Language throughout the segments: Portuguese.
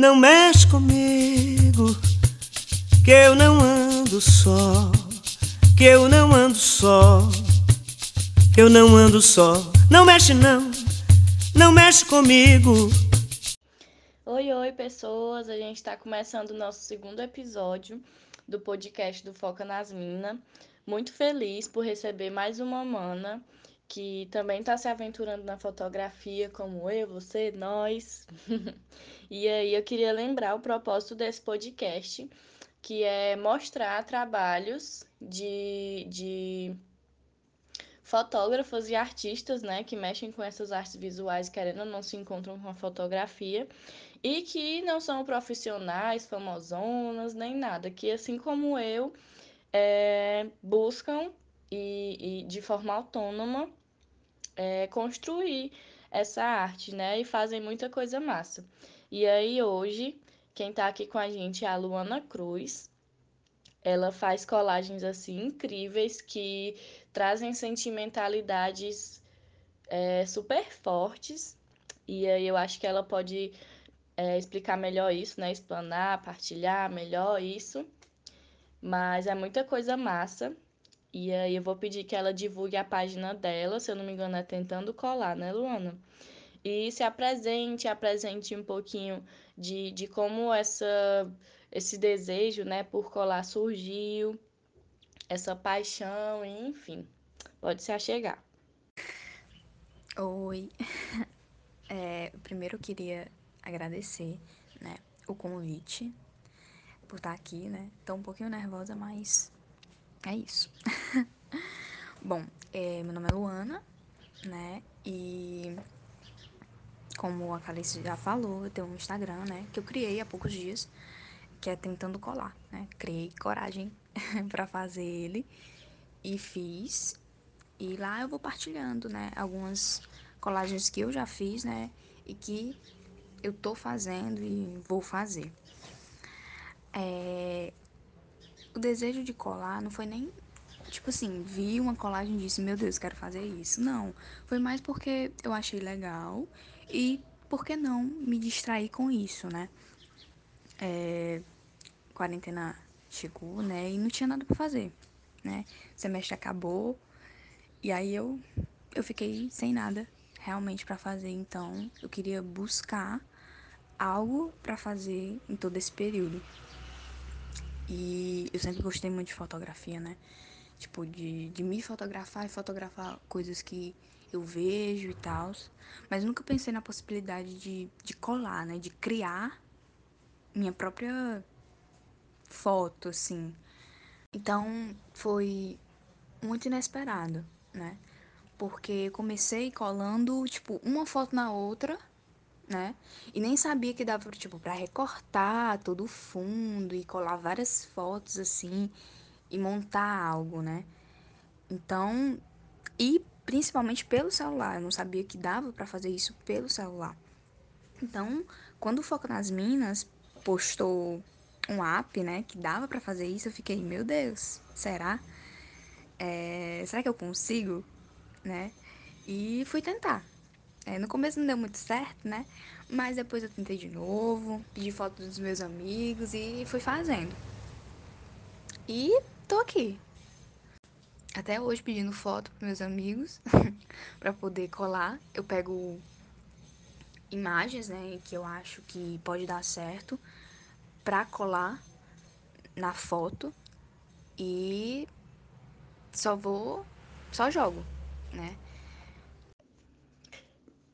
Não mexe comigo, que eu não ando só, que eu não ando só, que eu não ando só. Não mexe não, não mexe comigo. Oi, oi, pessoas. A gente está começando o nosso segundo episódio do podcast do Foca nas Minas. Muito feliz por receber mais uma mana que também está se aventurando na fotografia, como eu, você, nós. e aí eu queria lembrar o propósito desse podcast, que é mostrar trabalhos de, de fotógrafos e artistas, né, que mexem com essas artes visuais, querendo ou não se encontram com a fotografia, e que não são profissionais, famosonas, nem nada, que assim como eu, é, buscam e, e de forma autônoma é, construir essa arte, né? E fazem muita coisa massa. E aí hoje, quem tá aqui com a gente é a Luana Cruz. Ela faz colagens assim incríveis que trazem sentimentalidades é, super fortes. E aí eu acho que ela pode é, explicar melhor isso, né? Explanar, partilhar melhor isso. Mas é muita coisa massa. E aí eu vou pedir que ela divulgue a página dela, se eu não me engano é Tentando Colar, né, Luana? E se apresente, apresente um pouquinho de, de como essa, esse desejo, né, por colar surgiu, essa paixão, enfim. Pode se achegar. Oi. É, primeiro eu queria agradecer, né, o convite por estar aqui, né? Tô um pouquinho nervosa, mas é isso. Bom, é, meu nome é Luana, né? E como a Calice já falou, eu tenho um Instagram, né? Que eu criei há poucos dias, que é Tentando Colar, né? Criei coragem para fazer ele e fiz. E lá eu vou partilhando, né? Algumas colagens que eu já fiz, né? E que eu tô fazendo e vou fazer. É, o desejo de colar não foi nem tipo assim, vi uma colagem e disse, meu Deus, quero fazer isso. Não, foi mais porque eu achei legal e por que não me distrair com isso, né? É, quarentena chegou, né? E não tinha nada para fazer, né? O semestre acabou e aí eu eu fiquei sem nada realmente para fazer, então eu queria buscar algo para fazer em todo esse período. E eu sempre gostei muito de fotografia, né? Tipo, de, de me fotografar e fotografar coisas que eu vejo e tal. Mas nunca pensei na possibilidade de, de colar, né? De criar minha própria foto, assim. Então, foi muito inesperado, né? Porque comecei colando, tipo, uma foto na outra né? E nem sabia que dava, tipo, para recortar todo o fundo e colar várias fotos assim e montar algo, né? Então, e principalmente pelo celular, eu não sabia que dava para fazer isso pelo celular. Então, quando o Foco nas Minas postou um app, né, que dava para fazer isso, eu fiquei, meu Deus, será? É, será que eu consigo, né? E fui tentar. É, no começo não deu muito certo, né? Mas depois eu tentei de novo, pedi foto dos meus amigos e fui fazendo. E tô aqui. Até hoje pedindo foto pros meus amigos para poder colar. Eu pego imagens, né, que eu acho que pode dar certo para colar na foto e só vou, só jogo, né?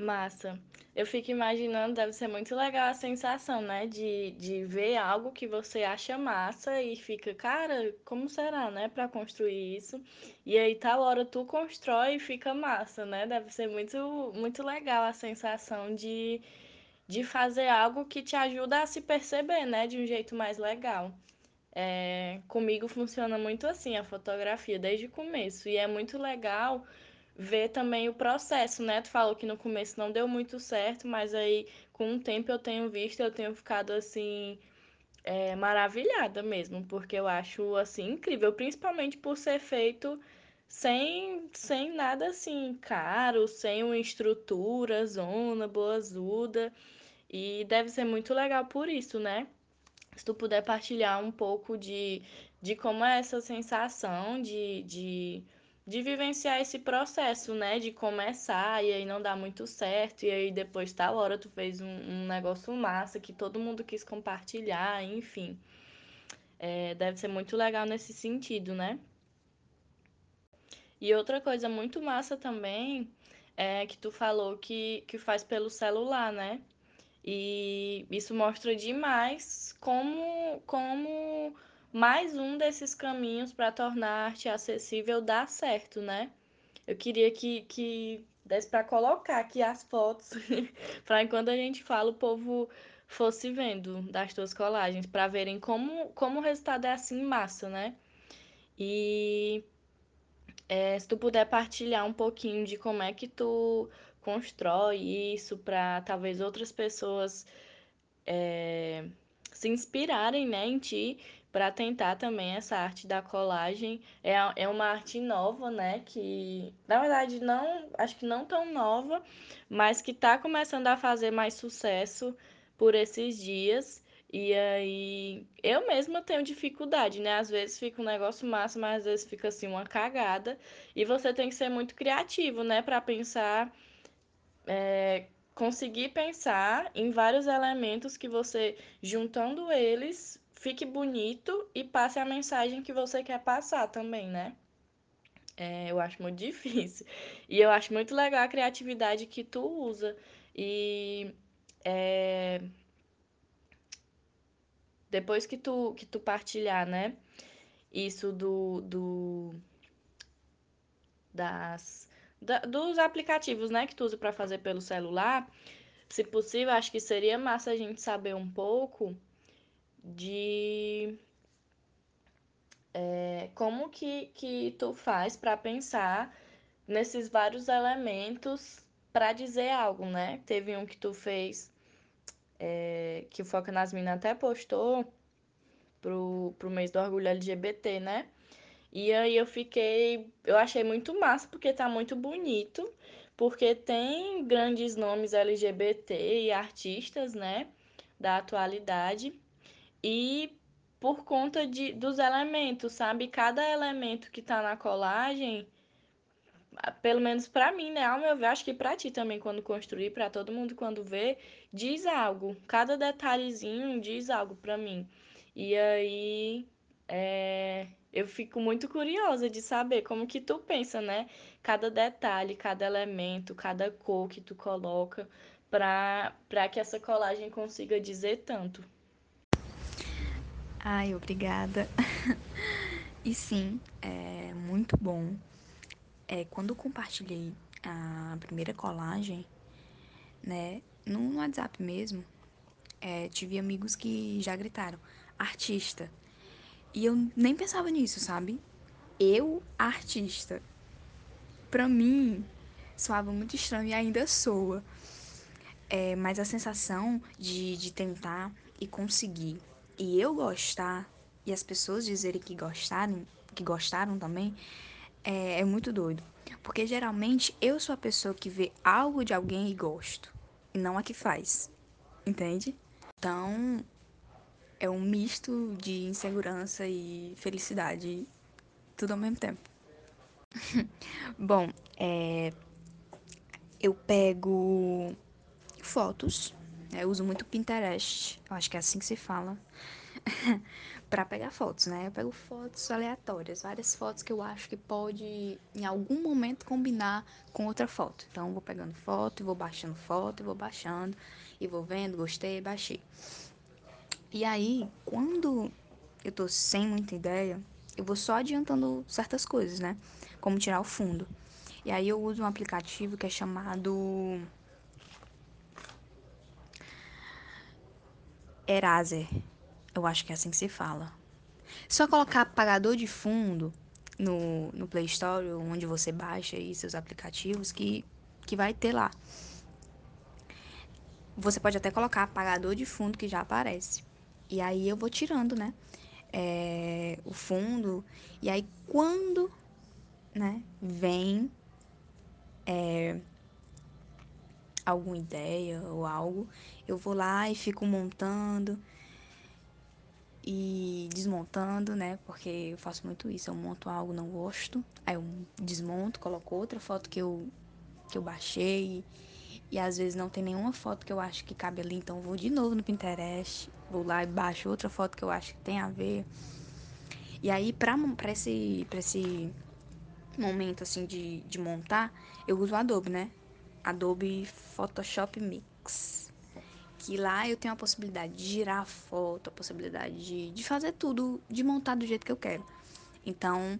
Massa. Eu fico imaginando, deve ser muito legal a sensação, né? De, de ver algo que você acha massa e fica, cara, como será, né? Pra construir isso. E aí, tal hora, tu constrói e fica massa, né? Deve ser muito, muito legal a sensação de, de fazer algo que te ajuda a se perceber, né? De um jeito mais legal. É, comigo funciona muito assim a fotografia, desde o começo. E é muito legal ver também o processo, né? Tu falou que no começo não deu muito certo, mas aí com o tempo eu tenho visto, eu tenho ficado assim é, maravilhada mesmo, porque eu acho assim incrível, principalmente por ser feito sem, sem nada assim caro, sem uma estrutura, zona, boazuda. E deve ser muito legal por isso, né? Se tu puder partilhar um pouco de, de como é essa sensação de, de, de vivenciar esse processo, né? De começar e aí não dá muito certo, e aí depois tal hora tu fez um, um negócio massa que todo mundo quis compartilhar, enfim. É, deve ser muito legal nesse sentido, né? E outra coisa muito massa também é que tu falou que, que faz pelo celular, né? E isso mostra demais como, como mais um desses caminhos para tornar a arte acessível dá certo, né? Eu queria que, que desse para colocar aqui as fotos, para enquanto a gente fala, o povo fosse vendo das tuas colagens, para verem como, como o resultado é assim massa, né? E é, se tu puder partilhar um pouquinho de como é que tu constrói isso para talvez outras pessoas é, se inspirarem né, em ti para tentar também essa arte da colagem. É, é uma arte nova, né? Que na verdade não, acho que não tão nova, mas que está começando a fazer mais sucesso por esses dias. E aí, eu mesma tenho dificuldade, né? Às vezes fica um negócio massa, mas às vezes fica assim uma cagada. E você tem que ser muito criativo, né? Para pensar, é, conseguir pensar em vários elementos que você, juntando eles, fique bonito e passe a mensagem que você quer passar também, né? É, eu acho muito difícil. E eu acho muito legal a criatividade que tu usa. E é, depois que tu, que tu partilhar, né? Isso do, do das da, dos aplicativos, né, que tu usa para fazer pelo celular, se possível, acho que seria massa a gente saber um pouco de é, como que, que tu faz para pensar nesses vários elementos para dizer algo, né? Teve um que tu fez é, que o Foca nas Minas até postou pro, pro mês do orgulho LGBT, né? E aí eu fiquei, eu achei muito massa porque tá muito bonito, porque tem grandes nomes LGBT e artistas, né, da atualidade. E por conta de, dos elementos, sabe? Cada elemento que tá na colagem pelo menos para mim, né? Ao meu ver, acho que para ti também, quando construir, para todo mundo quando vê, diz algo. Cada detalhezinho diz algo para mim. E aí, é, eu fico muito curiosa de saber como que tu pensa, né? Cada detalhe, cada elemento, cada cor que tu coloca para que essa colagem consiga dizer tanto. Ai, obrigada. e sim, é muito bom é, quando compartilhei a primeira colagem, né, no WhatsApp mesmo, é, tive amigos que já gritaram, artista. E eu nem pensava nisso, sabe? Eu, artista. Pra mim, soava muito estranho e ainda soa. É, mas a sensação de, de tentar e conseguir e eu gostar e as pessoas dizerem que gostaram, que gostaram também, é, é muito doido. Porque geralmente eu sou a pessoa que vê algo de alguém e gosto. E não a que faz. Entende? Então, é um misto de insegurança e felicidade. Tudo ao mesmo tempo. Bom, é, eu pego fotos. Eu uso muito Pinterest. Eu acho que é assim que se fala. para pegar fotos, né? Eu pego fotos aleatórias, várias fotos que eu acho que pode em algum momento combinar com outra foto. Então eu vou pegando foto, e vou baixando foto, e vou baixando e vou vendo, gostei, baixei. E aí, quando eu tô sem muita ideia, eu vou só adiantando certas coisas, né? Como tirar o fundo. E aí eu uso um aplicativo que é chamado Eraser. Eu acho que é assim que se fala. Só colocar apagador de fundo no, no Play Store, onde você baixa aí seus aplicativos, que, que vai ter lá. Você pode até colocar apagador de fundo que já aparece. E aí eu vou tirando, né? É, o fundo. E aí quando né, vem é, alguma ideia ou algo, eu vou lá e fico montando e desmontando, né? Porque eu faço muito isso. Eu monto algo, não gosto, aí eu desmonto, coloco outra foto que eu, que eu baixei. E às vezes não tem nenhuma foto que eu acho que cabe ali, então eu vou de novo no Pinterest, vou lá e baixo outra foto que eu acho que tem a ver. E aí, pra, pra, esse, pra esse momento assim de, de montar, eu uso o Adobe, né? Adobe Photoshop Mix. Que lá eu tenho a possibilidade de girar a foto, a possibilidade de, de fazer tudo, de montar do jeito que eu quero. Então,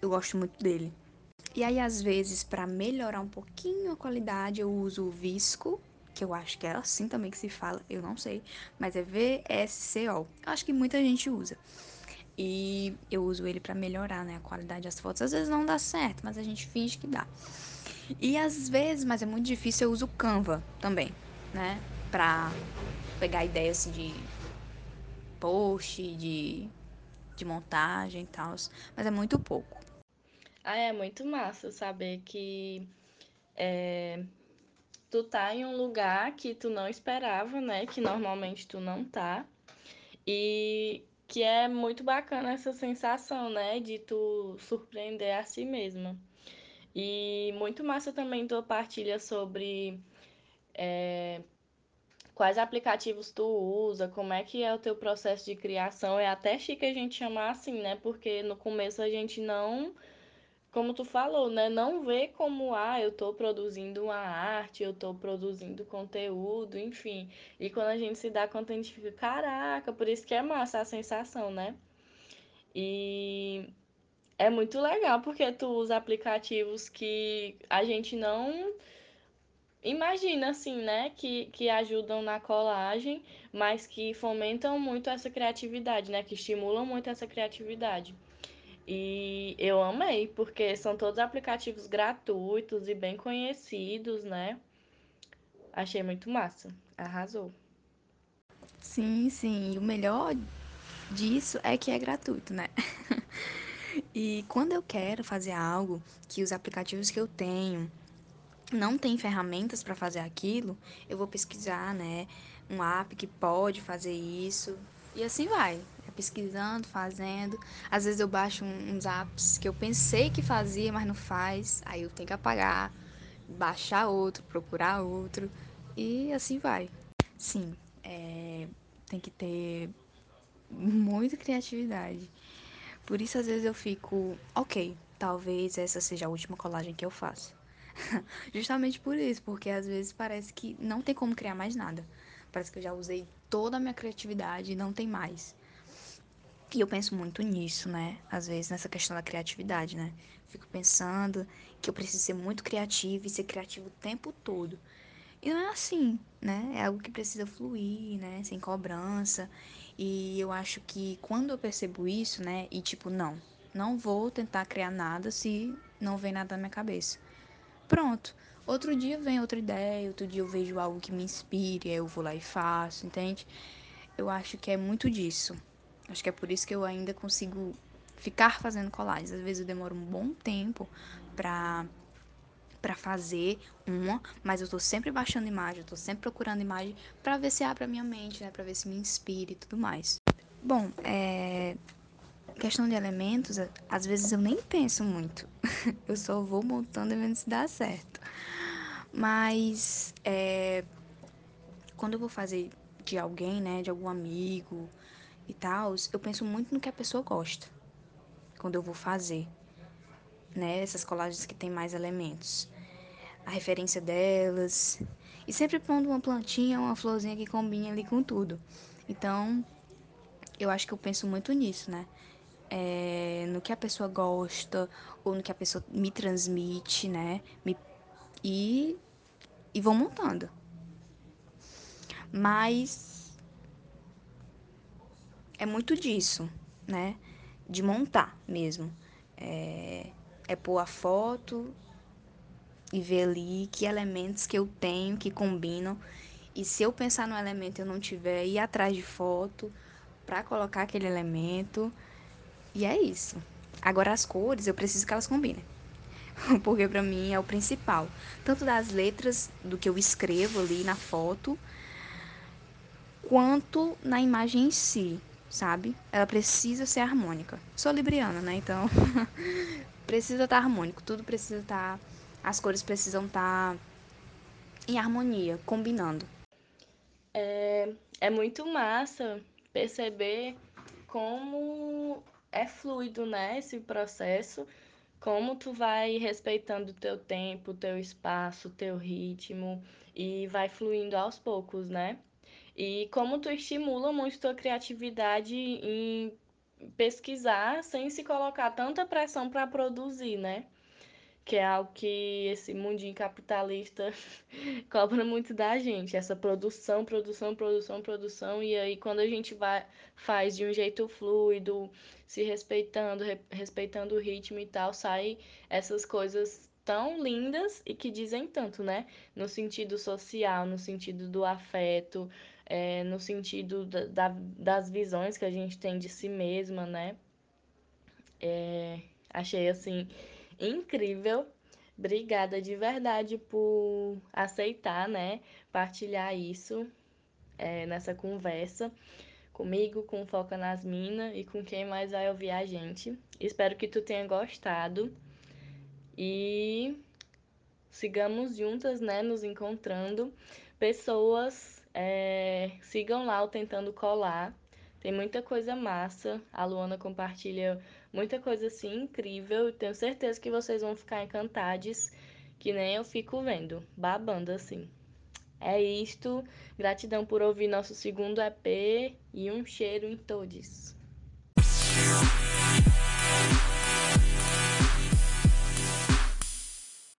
eu gosto muito dele. E aí, às vezes, para melhorar um pouquinho a qualidade, eu uso o Visco, que eu acho que é assim também que se fala, eu não sei, mas é VSCO. Eu acho que muita gente usa. E eu uso ele para melhorar, né, a qualidade das fotos. Às vezes não dá certo, mas a gente finge que dá. E às vezes, mas é muito difícil, eu uso Canva também, né, pra pegar ideias assim, de post, de, de montagem e tal. Mas é muito pouco. Ah, é muito massa saber que é, tu tá em um lugar que tu não esperava, né? Que normalmente tu não tá. E que é muito bacana essa sensação, né? De tu surpreender a si mesma. E muito massa também tua partilha sobre é, quais aplicativos tu usa, como é que é o teu processo de criação. É até chique a gente chamar assim, né? Porque no começo a gente não como tu falou, né? Não vê como, ah, eu tô produzindo uma arte, eu tô produzindo conteúdo, enfim. E quando a gente se dá conta, a gente fica, caraca, por isso que é massa a sensação, né? E é muito legal porque tu usa aplicativos que a gente não imagina, assim, né? Que, que ajudam na colagem, mas que fomentam muito essa criatividade, né? Que estimulam muito essa criatividade. E eu amei, porque são todos aplicativos gratuitos e bem conhecidos, né? Achei muito massa. Arrasou. Sim, sim. E o melhor disso é que é gratuito, né? e quando eu quero fazer algo que os aplicativos que eu tenho não tem ferramentas para fazer aquilo, eu vou pesquisar, né? Um app que pode fazer isso. E assim vai. É pesquisando, fazendo. Às vezes eu baixo uns apps que eu pensei que fazia, mas não faz. Aí eu tenho que apagar, baixar outro, procurar outro. E assim vai. Sim, é, tem que ter muita criatividade. Por isso, às vezes, eu fico, ok, talvez essa seja a última colagem que eu faço. Justamente por isso, porque às vezes parece que não tem como criar mais nada. Parece que eu já usei toda a minha criatividade e não tem mais. E eu penso muito nisso, né? Às vezes nessa questão da criatividade, né? Fico pensando que eu preciso ser muito criativo e ser criativo o tempo todo. E não é assim, né? É algo que precisa fluir, né? Sem cobrança. E eu acho que quando eu percebo isso, né? E tipo, não, não vou tentar criar nada se não vem nada na minha cabeça. Pronto. Outro dia vem outra ideia, outro dia eu vejo algo que me inspire, aí eu vou lá e faço, entende? Eu acho que é muito disso. Acho que é por isso que eu ainda consigo ficar fazendo colagens. Às vezes eu demoro um bom tempo pra, pra fazer uma, mas eu tô sempre baixando imagem, eu tô sempre procurando imagem pra ver se abre a minha mente, né? Pra ver se me inspira e tudo mais. Bom, é. Questão de elementos, às vezes eu nem penso muito. eu só vou montando e vendo se dá certo. Mas é, quando eu vou fazer de alguém, né, de algum amigo e tal, eu penso muito no que a pessoa gosta. Quando eu vou fazer, né, essas colagens que tem mais elementos. A referência delas. E sempre pondo uma plantinha, uma florzinha que combine ali com tudo. Então, eu acho que eu penso muito nisso, né? É, no que a pessoa gosta, ou no que a pessoa me transmite, né? Me, e, e vou montando. Mas é muito disso, né? De montar mesmo. É, é pôr a foto e ver ali que elementos que eu tenho que combinam. E se eu pensar no elemento e eu não tiver, ir atrás de foto para colocar aquele elemento. E é isso. Agora as cores, eu preciso que elas combinem. porque para mim é o principal. Tanto das letras do que eu escrevo ali na foto, quanto na imagem em si, sabe? Ela precisa ser harmônica. Sou libriana, né? Então precisa estar tá harmônico, tudo precisa estar, tá, as cores precisam estar tá em harmonia, combinando. É, é muito massa perceber como é fluido, né, esse processo, como tu vai respeitando o teu tempo, o teu espaço, o teu ritmo e vai fluindo aos poucos, né? E como tu estimula muito tua criatividade em pesquisar sem se colocar tanta pressão para produzir, né? Que é algo que esse mundinho capitalista cobra muito da gente, essa produção, produção, produção, produção, e aí quando a gente vai faz de um jeito fluido, se respeitando, re, respeitando o ritmo e tal, sai essas coisas tão lindas e que dizem tanto, né? No sentido social, no sentido do afeto, é, no sentido da, da, das visões que a gente tem de si mesma, né? É, achei assim incrível. Obrigada de verdade por aceitar, né? Partilhar isso é, nessa conversa comigo, com Foca nas Minas e com quem mais vai ouvir a gente. Espero que tu tenha gostado e sigamos juntas, né? Nos encontrando. Pessoas, é, sigam lá o Tentando Colar. Tem muita coisa massa. A Luana compartilha muita coisa assim incrível. Tenho certeza que vocês vão ficar encantados, que nem eu fico vendo, babando assim. É isto. Gratidão por ouvir nosso segundo EP e um cheiro em todos.